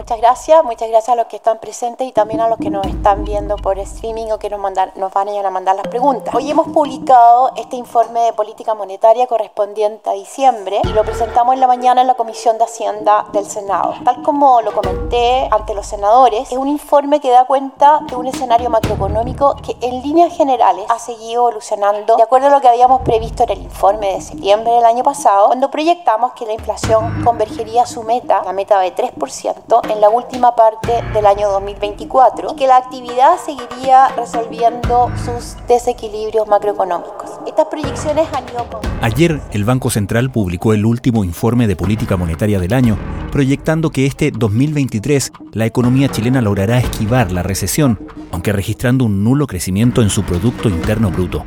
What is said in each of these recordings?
Muchas gracias, muchas gracias a los que están presentes y también a los que nos están viendo por streaming o que nos, mandan, nos van a mandar las preguntas. Hoy hemos publicado este informe de política monetaria correspondiente a diciembre y lo presentamos en la mañana en la Comisión de Hacienda del Senado. Tal como lo comenté ante los senadores, es un informe que da cuenta de un escenario macroeconómico que en líneas generales ha seguido evolucionando de acuerdo a lo que habíamos previsto en el informe de septiembre del año pasado, cuando proyectamos que la inflación convergería a su meta, la meta de 3%, en la última parte del año 2024 y que la actividad seguiría resolviendo sus desequilibrios macroeconómicos. Estas proyecciones han ido con... Ayer el Banco Central publicó el último informe de política monetaria del año, proyectando que este 2023 la economía chilena logrará esquivar la recesión, aunque registrando un nulo crecimiento en su Producto Interno Bruto.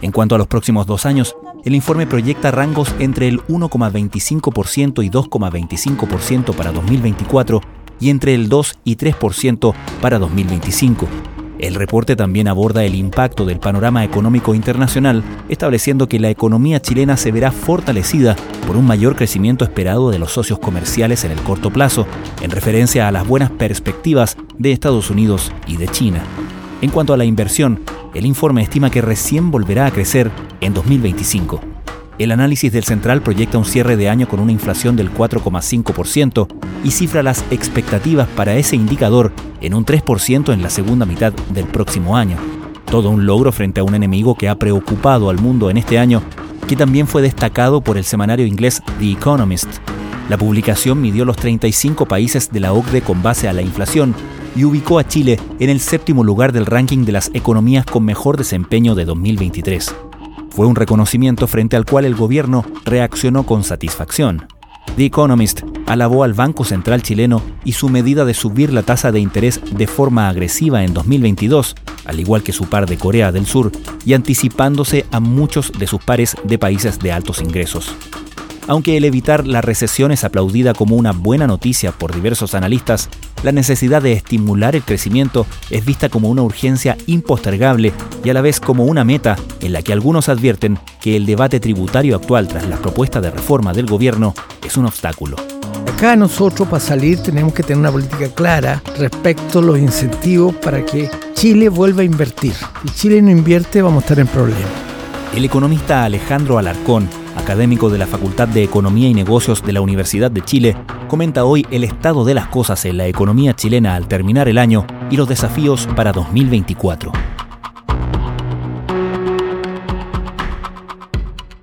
En cuanto a los próximos dos años, el informe proyecta rangos entre el 1,25% y 2,25% para 2024 y entre el 2 y 3% para 2025. El reporte también aborda el impacto del panorama económico internacional, estableciendo que la economía chilena se verá fortalecida por un mayor crecimiento esperado de los socios comerciales en el corto plazo, en referencia a las buenas perspectivas de Estados Unidos y de China. En cuanto a la inversión, el informe estima que recién volverá a crecer en 2025. El análisis del Central proyecta un cierre de año con una inflación del 4,5% y cifra las expectativas para ese indicador en un 3% en la segunda mitad del próximo año. Todo un logro frente a un enemigo que ha preocupado al mundo en este año, que también fue destacado por el semanario inglés The Economist. La publicación midió los 35 países de la OCDE con base a la inflación y ubicó a Chile en el séptimo lugar del ranking de las economías con mejor desempeño de 2023. Fue un reconocimiento frente al cual el gobierno reaccionó con satisfacción. The Economist alabó al Banco Central chileno y su medida de subir la tasa de interés de forma agresiva en 2022, al igual que su par de Corea del Sur, y anticipándose a muchos de sus pares de países de altos ingresos. Aunque el evitar la recesión es aplaudida como una buena noticia por diversos analistas, la necesidad de estimular el crecimiento es vista como una urgencia impostergable y a la vez como una meta en la que algunos advierten que el debate tributario actual tras la propuesta de reforma del gobierno es un obstáculo. Acá nosotros para salir tenemos que tener una política clara respecto a los incentivos para que Chile vuelva a invertir. Si Chile no invierte vamos a estar en problemas. El economista Alejandro Alarcón académico de la Facultad de Economía y Negocios de la Universidad de Chile, comenta hoy el estado de las cosas en la economía chilena al terminar el año y los desafíos para 2024.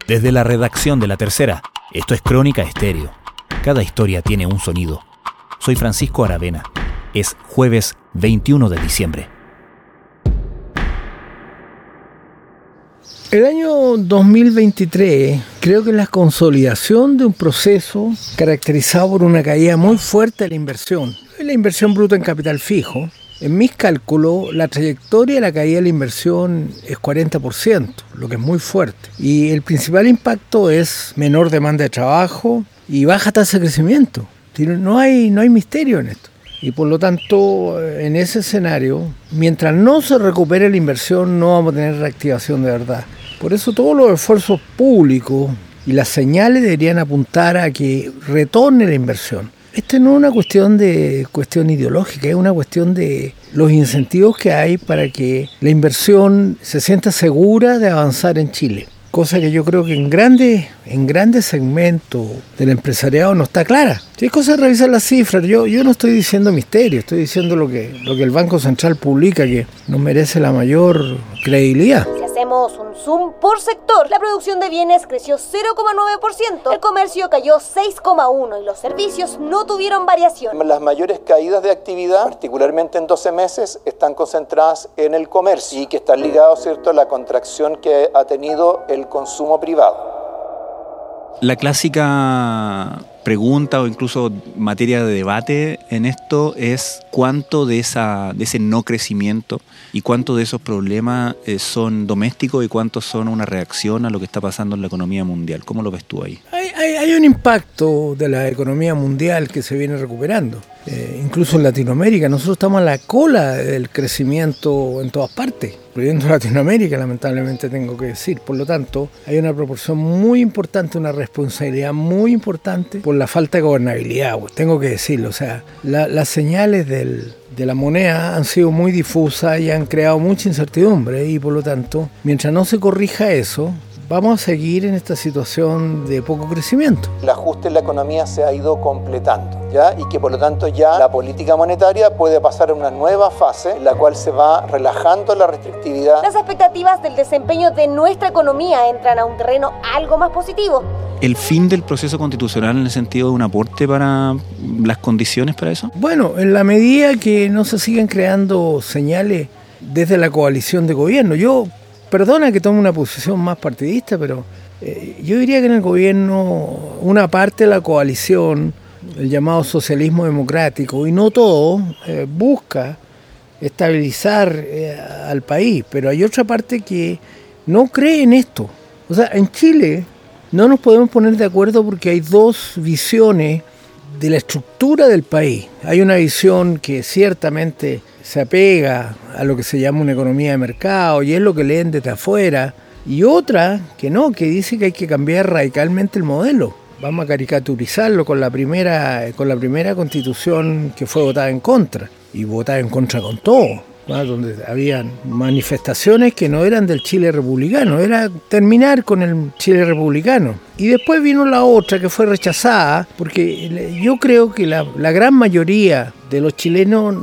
Desde la redacción de La Tercera, esto es Crónica Estéreo. Cada historia tiene un sonido. Soy Francisco Aravena. Es jueves 21 de diciembre. El año 2023 creo que es la consolidación de un proceso caracterizado por una caída muy fuerte de la inversión. La inversión bruta en capital fijo. En mis cálculos, la trayectoria de la caída de la inversión es 40%, lo que es muy fuerte. Y el principal impacto es menor demanda de trabajo y baja tasa de crecimiento. No hay, no hay misterio en esto. Y por lo tanto, en ese escenario, mientras no se recupere la inversión, no vamos a tener reactivación de verdad. Por eso todos los esfuerzos públicos y las señales deberían apuntar a que retorne la inversión. Esta no es una cuestión de cuestión ideológica, es una cuestión de los incentivos que hay para que la inversión se sienta segura de avanzar en Chile. Cosa que yo creo que en grandes, en grandes segmentos del empresariado no está clara. Si es cosa de revisar las cifras, yo, yo no estoy diciendo misterio, estoy diciendo lo que, lo que el Banco Central publica, que nos merece la mayor credibilidad hacemos un zoom por sector, la producción de bienes creció 0,9%, el comercio cayó 6,1% y los servicios no tuvieron variación. Las mayores caídas de actividad, particularmente en 12 meses, están concentradas en el comercio y que están ligados ¿cierto? a la contracción que ha tenido el consumo privado. La clásica pregunta o incluso materia de debate en esto es cuánto de, esa, de ese no crecimiento y cuánto de esos problemas eh, son domésticos y cuántos son una reacción a lo que está pasando en la economía mundial. ¿Cómo lo ves tú ahí? Hay, Hay, un impacto de la economía mundial que se viene recuperando. Eh, incluso en Latinoamérica, nosotros estamos a la cola del crecimiento en todas partes, incluyendo Latinoamérica, lamentablemente tengo que decir. Por lo tanto, hay una proporción muy importante, una responsabilidad muy importante por la falta de gobernabilidad, pues, tengo que decirlo. O sea, las señales del, de la moneda han sido muy difusas y han creado mucha incertidumbre y por lo tanto, mientras no se corrija eso, vamos a seguir en esta situación de poco crecimiento. El ajuste en la economía se ha ido completando, ¿ya? Y que por lo tanto ya la política monetaria puede pasar a una nueva fase en la cual se va relajando la restrictividad. Las expectativas del desempeño de nuestra economía entran a un terreno algo más positivo. ¿El fin del proceso constitucional en el sentido de un aporte para las condiciones para eso? Bueno, en la medida que no se siguen creando señales desde la coalición de gobierno. Yo Perdona que tome una posición más partidista, pero eh, yo diría que en el gobierno una parte de la coalición, el llamado socialismo democrático, y no todo, eh, busca estabilizar eh, al país, pero hay otra parte que no cree en esto. O sea, en Chile no nos podemos poner de acuerdo porque hay dos visiones de la estructura del país. Hay una visión que ciertamente se apega a lo que se llama una economía de mercado y es lo que leen desde afuera, y otra que no, que dice que hay que cambiar radicalmente el modelo. Vamos a caricaturizarlo con la primera, con la primera constitución que fue votada en contra, y votada en contra con todo, donde habían manifestaciones que no eran del Chile republicano, era terminar con el Chile republicano. Y después vino la otra que fue rechazada, porque yo creo que la, la gran mayoría de los chilenos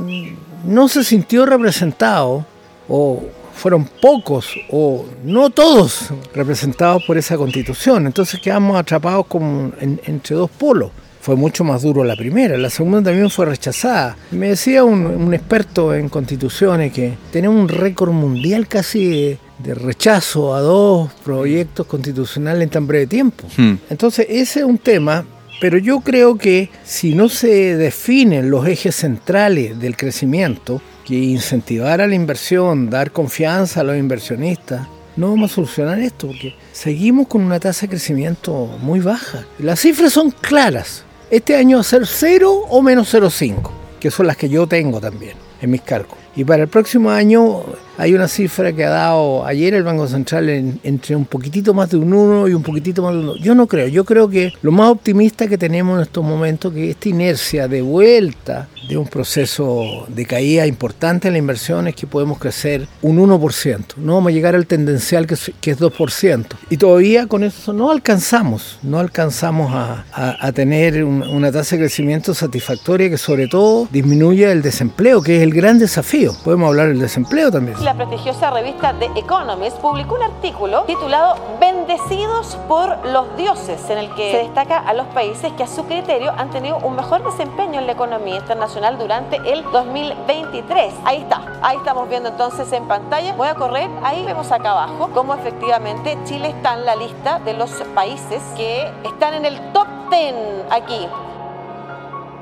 no se sintió representado, o fueron pocos, o no todos representados por esa constitución. Entonces quedamos atrapados como entre dos polos. Fue mucho más duro la primera, la segunda también fue rechazada. Me decía un, experto en constituciones que tenemos un récord mundial casi de, rechazo a dos proyectos constitucionales en tan breve tiempo. Hmm. Entonces ese es un tema pero yo creo que si no se definen los ejes centrales del crecimiento, que incentivar a la inversión, dar confianza a los inversionistas, no vamos a solucionar esto porque seguimos con una tasa de crecimiento muy baja. Las cifras son claras. Este año va a ser 0 o menos 0,5, que son las que yo tengo también en mis cálculos. Y para el próximo año hay una cifra que ha dado ayer el Banco Central entre un poquitito más de un 1 y un poquitito más de un 2. Yo no creo, yo creo que lo más optimista que tenemos en estos momentos que esta inercia de vuelta de un proceso de caída importante en la inversión es que podemos crecer un 1%. No vamos a llegar al tendencial que es, que es 2%. Y todavía con eso no alcanzamos, no alcanzamos a, tener una tasa de crecimiento satisfactoria que sobre todo disminuya el desempleo, que es el gran desafío. Podemos hablar del desempleo también la prestigiosa revista The Economist publicó un artículo titulado Bendecidos por los dioses, en el que se destaca a los países que a su criterio han tenido un mejor desempeño en la economía internacional durante el 2023. Ahí está, ahí estamos viendo entonces en pantalla. Voy a correr, ahí vemos acá abajo cómo efectivamente Chile está en la lista de los países que están en el top 10 aquí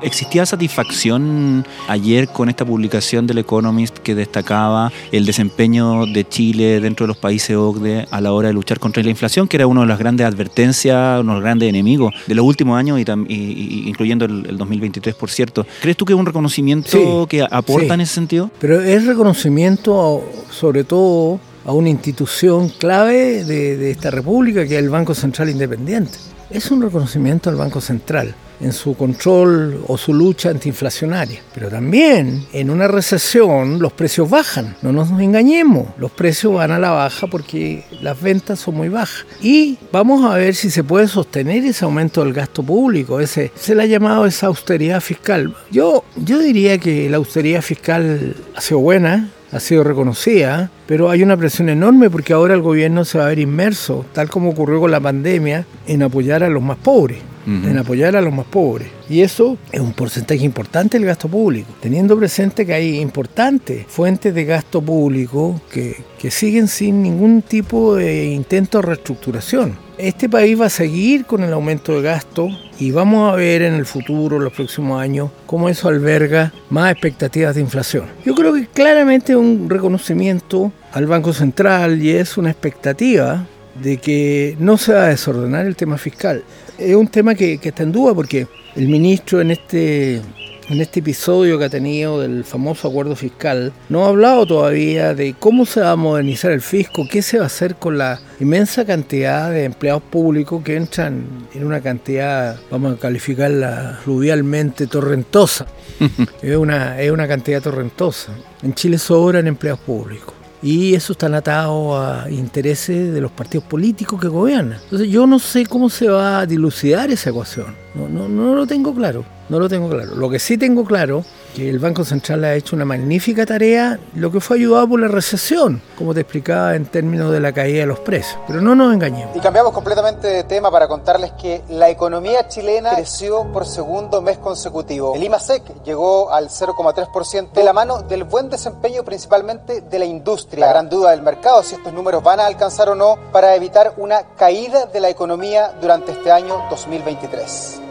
¿Existía satisfacción ayer con esta publicación del Economist que destacaba el desempeño de Chile dentro de los países OCDE a la hora de luchar contra la inflación, que era una de las grandes advertencias, uno de los grandes enemigos de los últimos años, y, incluyendo el, 2023, por cierto? ¿Crees tú que es un reconocimiento que aporta en ese sentido? Pero es reconocimiento sobre todo a una institución clave de, de esta república, que es el Banco Central Independiente. Es un reconocimiento al Banco Central en su control o su lucha antiinflacionaria. Pero también en una recesión los precios bajan, no nos engañemos, los precios van a la baja porque las ventas son muy bajas. Y vamos a ver si se puede sostener ese aumento del gasto público, ese, se le ha llamado esa austeridad fiscal. Yo, yo diría que la austeridad fiscal ha sido buena, ha sido reconocida, pero hay una presión enorme porque ahora el gobierno se va a ver inmerso, tal como ocurrió con la pandemia, en apoyar a los más pobres en apoyar a los más pobres. Y eso es un porcentaje importante del gasto público, teniendo presente que hay importantes fuentes de gasto público que, que siguen sin ningún tipo de intento de reestructuración. Este país va a seguir con el aumento de gasto y vamos a ver en el futuro, los próximos años, cómo eso alberga más expectativas de inflación. Yo creo que claramente es un reconocimiento al Banco Central y es una expectativa de que no se va a desordenar el tema fiscal. Es un tema que, que está en duda porque el ministro en este en este episodio que ha tenido del famoso acuerdo fiscal, no ha hablado todavía de cómo se va a modernizar el fisco, qué se va a hacer con la inmensa cantidad de empleados públicos que entran en una cantidad, vamos a calificarla fluvialmente, torrentosa. es, una, es una cantidad torrentosa. En Chile sobran empleados públicos y eso está atado a intereses de los partidos políticos que gobiernan. Entonces yo no sé cómo se va a dilucidar esa ecuación, no, no, no lo tengo claro. No lo tengo claro. Lo que sí tengo claro que el Banco Central ha hecho una magnífica tarea, lo que fue ayudado por la recesión, como te explicaba en términos de la caída de los precios. Pero no nos engañemos. Y cambiamos completamente de tema para contarles que la economía chilena creció por segundo mes consecutivo. El IMASEC llegó al 0,3% de la mano del buen desempeño principalmente de la industria. La gran duda del mercado si estos números van a alcanzar o no para evitar una caída de la economía durante este año 2023.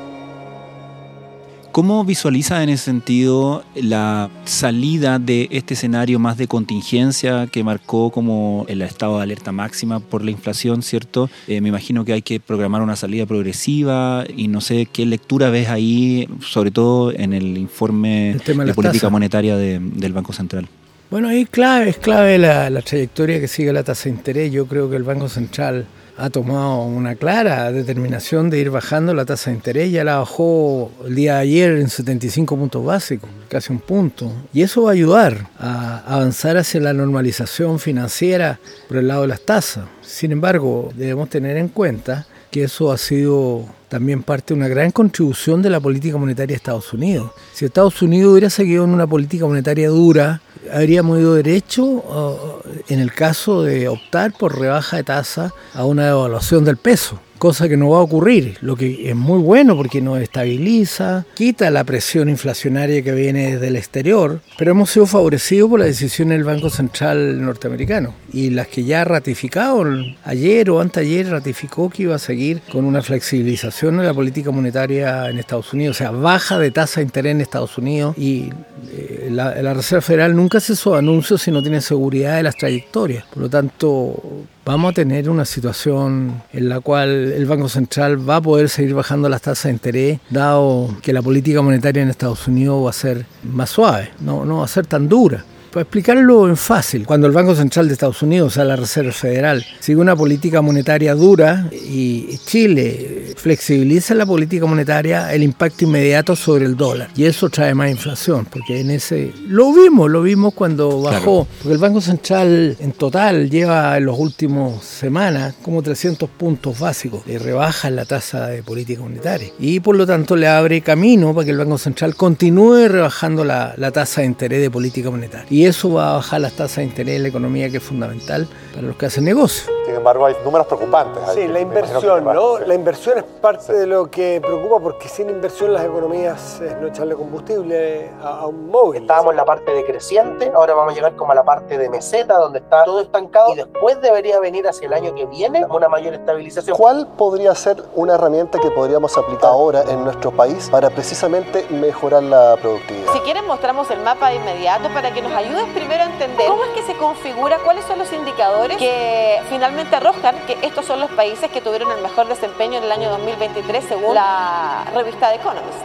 ¿Cómo visualiza en ese sentido la salida de este escenario más de contingencia que marcó como el estado de alerta máxima por la inflación, ¿cierto? Eh, me imagino que hay que programar una salida progresiva y no sé qué lectura ves ahí, sobre todo en el informe de, política monetaria del Banco Central. Bueno, ahí clave, es clave la, la trayectoria que sigue la tasa de interés. Yo creo que el Banco Central ha tomado una clara determinación de ir bajando la tasa de interés. Ya la bajó el día de ayer en 75 puntos básicos, casi un punto. Y eso va a ayudar a avanzar hacia la normalización financiera por el lado de las tasas. Sin embargo, debemos tener en cuenta que eso ha sido también parte de una gran contribución de la política monetaria de Estados Unidos. Si Estados Unidos hubiera seguido en una política monetaria dura, habríamos ido derecho en el caso de optar por rebaja de tasa a una devaluación del peso cosa que no va a ocurrir, lo que es muy bueno porque nos estabiliza, quita la presión inflacionaria que viene desde el exterior, pero hemos sido favorecidos por la decisión del Banco Central norteamericano y las que ya ratificaron ayer o anteayer ratificó que iba a seguir con una flexibilización de la política monetaria en Estados Unidos, o sea, baja de tasa de interés en Estados Unidos y eh, la, la Reserva Federal nunca hace esos anuncios si no tiene seguridad de las trayectorias, por lo tanto vamos a tener una situación en la cual el Banco Central va a poder seguir bajando las tasas de interés, dado que la política monetaria en Estados Unidos va a ser más suave, no, no va a ser tan dura. Para explicarlo en fácil, cuando el Banco Central de Estados Unidos, o sea, la Reserva Federal, sigue una política monetaria dura y Chile flexibiliza la política monetaria, el impacto inmediato sobre el dólar. Y eso trae más inflación, porque en ese... Lo vimos, lo vimos cuando bajó, porque el Banco Central en total lleva en los últimos semanas como 300 puntos básicos de rebaja la tasa de política monetaria. Y por lo tanto le abre camino para que el Banco Central continúe rebajando la, la tasa de interés de política monetaria. Y eso va a bajar las tasas de interés en la economía, que es fundamental para los que hacen negocio. Sin embargo, hay números preocupantes. Sí, la inversión, ¿no? La inversión es parte de lo que preocupa porque sin inversión las economías es no echarle combustible a, un móvil. Estábamos en la parte decreciente, ahora vamos a llegar como a la parte de meseta, donde está todo estancado y después debería venir hacia el año que viene una mayor estabilización. ¿Cuál podría ser una herramienta que podríamos aplicar ahora en nuestro país para precisamente mejorar la productividad? Si quieren mostramos el mapa de inmediato para que nos ayudes primero a entender cómo es que se configura, cuáles son los indicadores que finalmente arrojan que estos son los países que tuvieron el mejor desempeño en el año 2023 según la revista The Economist.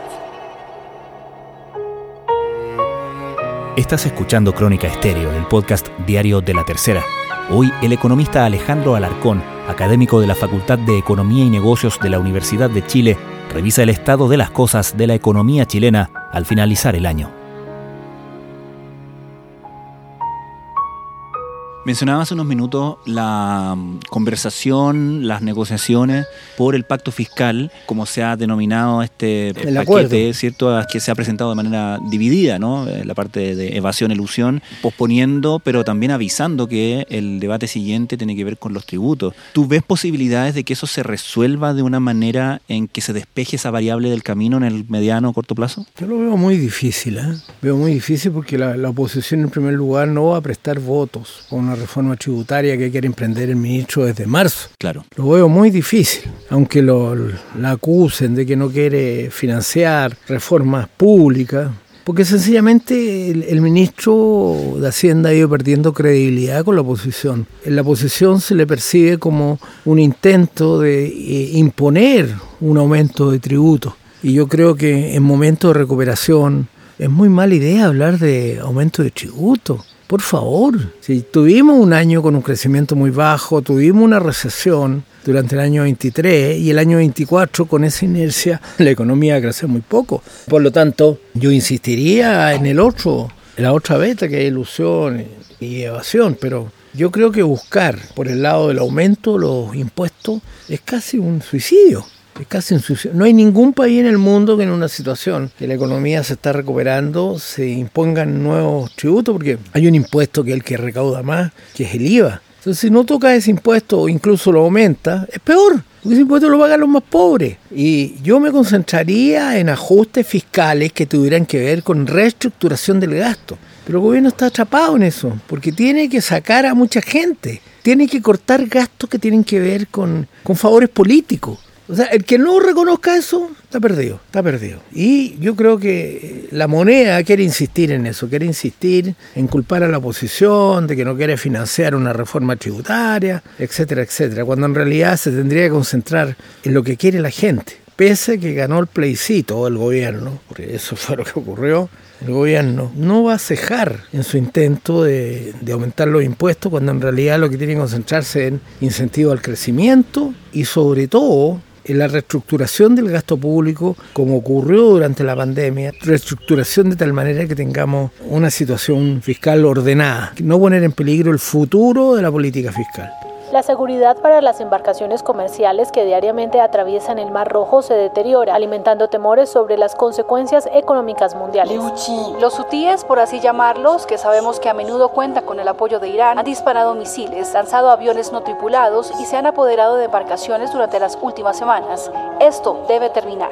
Estás escuchando Crónica Estéreo, el podcast diario de la tercera. Hoy el economista Alejandro Alarcón, académico de la Facultad de Economía y Negocios de la Universidad de Chile, revisa el estado de las cosas de la economía chilena al finalizar el año. Mencionaba hace unos minutos la mm, conversación, las negociaciones por el pacto fiscal, como se ha denominado este el paquete, ¿cierto? Que se ha presentado de manera dividida, ¿no? Eh, la parte de evasión, elusión, posponiendo, pero también avisando que el debate siguiente tiene que ver con los tributos. ¿Tú ves posibilidades de que eso se resuelva de una manera en que se despeje esa variable del camino en el mediano o corto plazo? Yo lo veo muy difícil, ¿eh? Veo muy difícil porque la, la oposición en primer lugar no va a prestar votos con una reforma tributaria que quiere emprender el ministro desde marzo. Claro. Lo veo muy difícil, aunque lo, la acusen de que no quiere financiar reformas públicas. Porque sencillamente el, ministro de Hacienda ha ido perdiendo credibilidad con la oposición. En la oposición se le percibe como un intento de eh, imponer un aumento de tributos. Y yo creo que en momentos de recuperación es muy mala idea hablar de aumento de tributos. Por favor, si tuvimos un año con un crecimiento muy bajo, tuvimos una recesión durante el año 23 y el año 24 con esa inercia la economía creció muy poco. Por lo tanto, yo insistiría en el otro, en la otra beta que es ilusión y evasión, pero yo creo que buscar por el lado del aumento los impuestos es casi un suicidio. Casi No hay ningún país en el mundo que en una situación que la economía se está recuperando se impongan nuevos tributos, porque hay un impuesto que es el que recauda más, que es el IVA. Entonces, si no toca ese impuesto o incluso lo aumenta, es peor, porque ese impuesto lo pagan los más pobres. Y yo me concentraría en ajustes fiscales que tuvieran que ver con reestructuración del gasto. Pero el gobierno está atrapado en eso, porque tiene que sacar a mucha gente, tiene que cortar gastos que tienen que ver con favores políticos. O sea, el que no reconozca eso está perdido, está perdido. Y yo creo que la moneda quiere insistir en eso, quiere insistir en culpar a la oposición de que no quiere financiar una reforma tributaria, etcétera, etcétera, cuando en realidad se tendría que concentrar en lo que quiere la gente. Pese a que ganó el plebiscito el gobierno, porque eso fue lo que ocurrió, el gobierno no va a cejar en su intento de, aumentar los impuestos cuando en realidad lo que tiene que concentrarse en incentivo al crecimiento y sobre todo la reestructuración del gasto público, como ocurrió durante la pandemia, reestructuración de tal manera que tengamos una situación fiscal ordenada, no poner en peligro el futuro de la política fiscal. La seguridad para las embarcaciones comerciales que diariamente atraviesan el Mar Rojo se deteriora, alimentando temores sobre las consecuencias económicas mundiales. Los hutíes, por así llamarlos, que sabemos que a menudo cuentan con el apoyo de Irán, han disparado misiles, lanzado aviones no tripulados y se han apoderado de embarcaciones durante las últimas semanas. Esto debe terminar.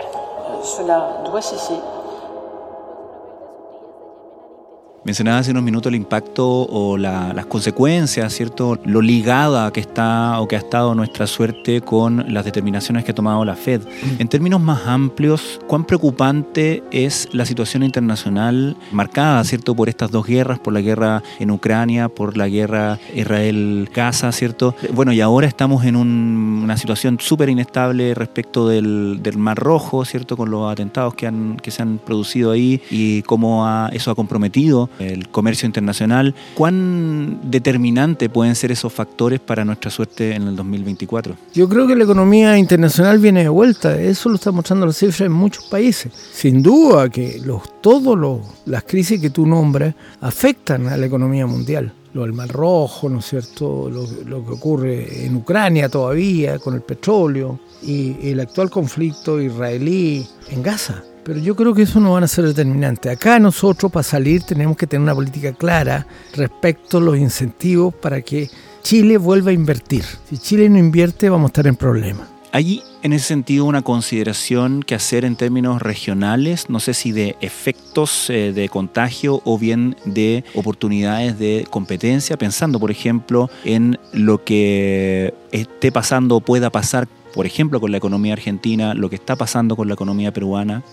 Mencionaba hace unos minutos el impacto o las consecuencias, ¿cierto? Lo ligada que está o que ha estado nuestra suerte con las determinaciones que ha tomado la Fed. En términos más amplios, ¿cuán preocupante es la situación internacional marcada, ¿cierto? Por estas dos guerras, por la guerra en Ucrania, por la guerra Israel-Gaza, ¿cierto? Bueno, y ahora estamos en una situación súper inestable respecto del, Mar Rojo, ¿cierto? Con los atentados que, han, que se han producido ahí y cómo eso ha comprometido el comercio internacional. ¿Cuán determinante pueden ser esos factores para nuestra suerte en el 2024? Yo creo que la economía internacional viene de vuelta. Eso lo están mostrando las cifras en muchos países. Sin duda que los, todas las crisis que tú nombras afectan a la economía mundial lo del Mar Rojo, ¿no es cierto? Lo, que ocurre en Ucrania todavía con el petróleo y el actual conflicto israelí en Gaza. Pero yo creo que eso no van a ser determinante. Acá nosotros para salir tenemos que tener una política clara respecto a los incentivos para que Chile vuelva a invertir. Si Chile no invierte vamos a estar en problemas. ¿Hay en ese sentido una consideración que hacer en términos regionales? No sé si de efectos eh, de contagio o bien de oportunidades de competencia, pensando por ejemplo en lo que esté pasando o pueda pasar, por ejemplo, con la economía argentina, lo que está pasando con la economía peruana.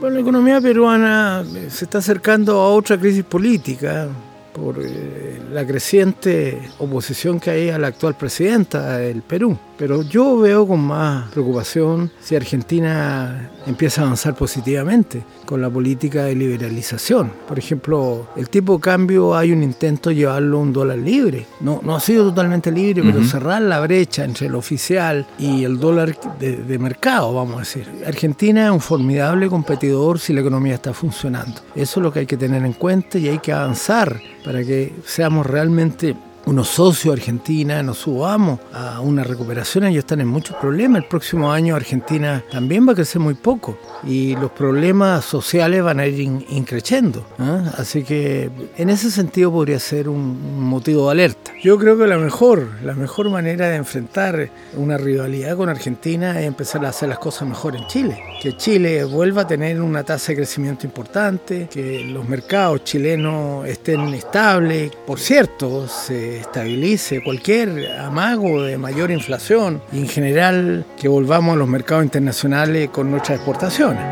Bueno, la economía peruana se está acercando a otra crisis política por eh, la creciente oposición que hay a la actual presidenta del Perú. Pero yo veo con más preocupación si Argentina empieza a avanzar positivamente con la política de liberalización. Por ejemplo, el tipo de cambio hay un intento de llevarlo a un dólar libre. No, no ha sido totalmente libre, pero cerrar la brecha entre el oficial y el dólar de, de mercado, vamos a decir. Argentina es un formidable competidor si la economía está funcionando. Eso es lo que hay que tener en cuenta y hay que avanzar para que seamos realmente unos socios Argentina, nos subamos a una recuperación, ellos están en muchos problemas. El próximo año Argentina también va a crecer muy poco y los problemas sociales van a ir increciendo. ¿ah? Así que en ese sentido podría ser un motivo de alerta. Yo creo que la mejor, la mejor manera de enfrentar una rivalidad con Argentina es empezar a hacer las cosas mejor en Chile. Que Chile vuelva a tener una tasa de crecimiento importante, que los mercados chilenos estén estables. Por cierto, estabilice cualquier amago de mayor inflación y en general que volvamos a los mercados internacionales con nuestras exportaciones.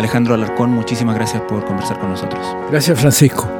Alejandro Alarcón, muchísimas gracias por conversar con nosotros. Gracias, Francisco.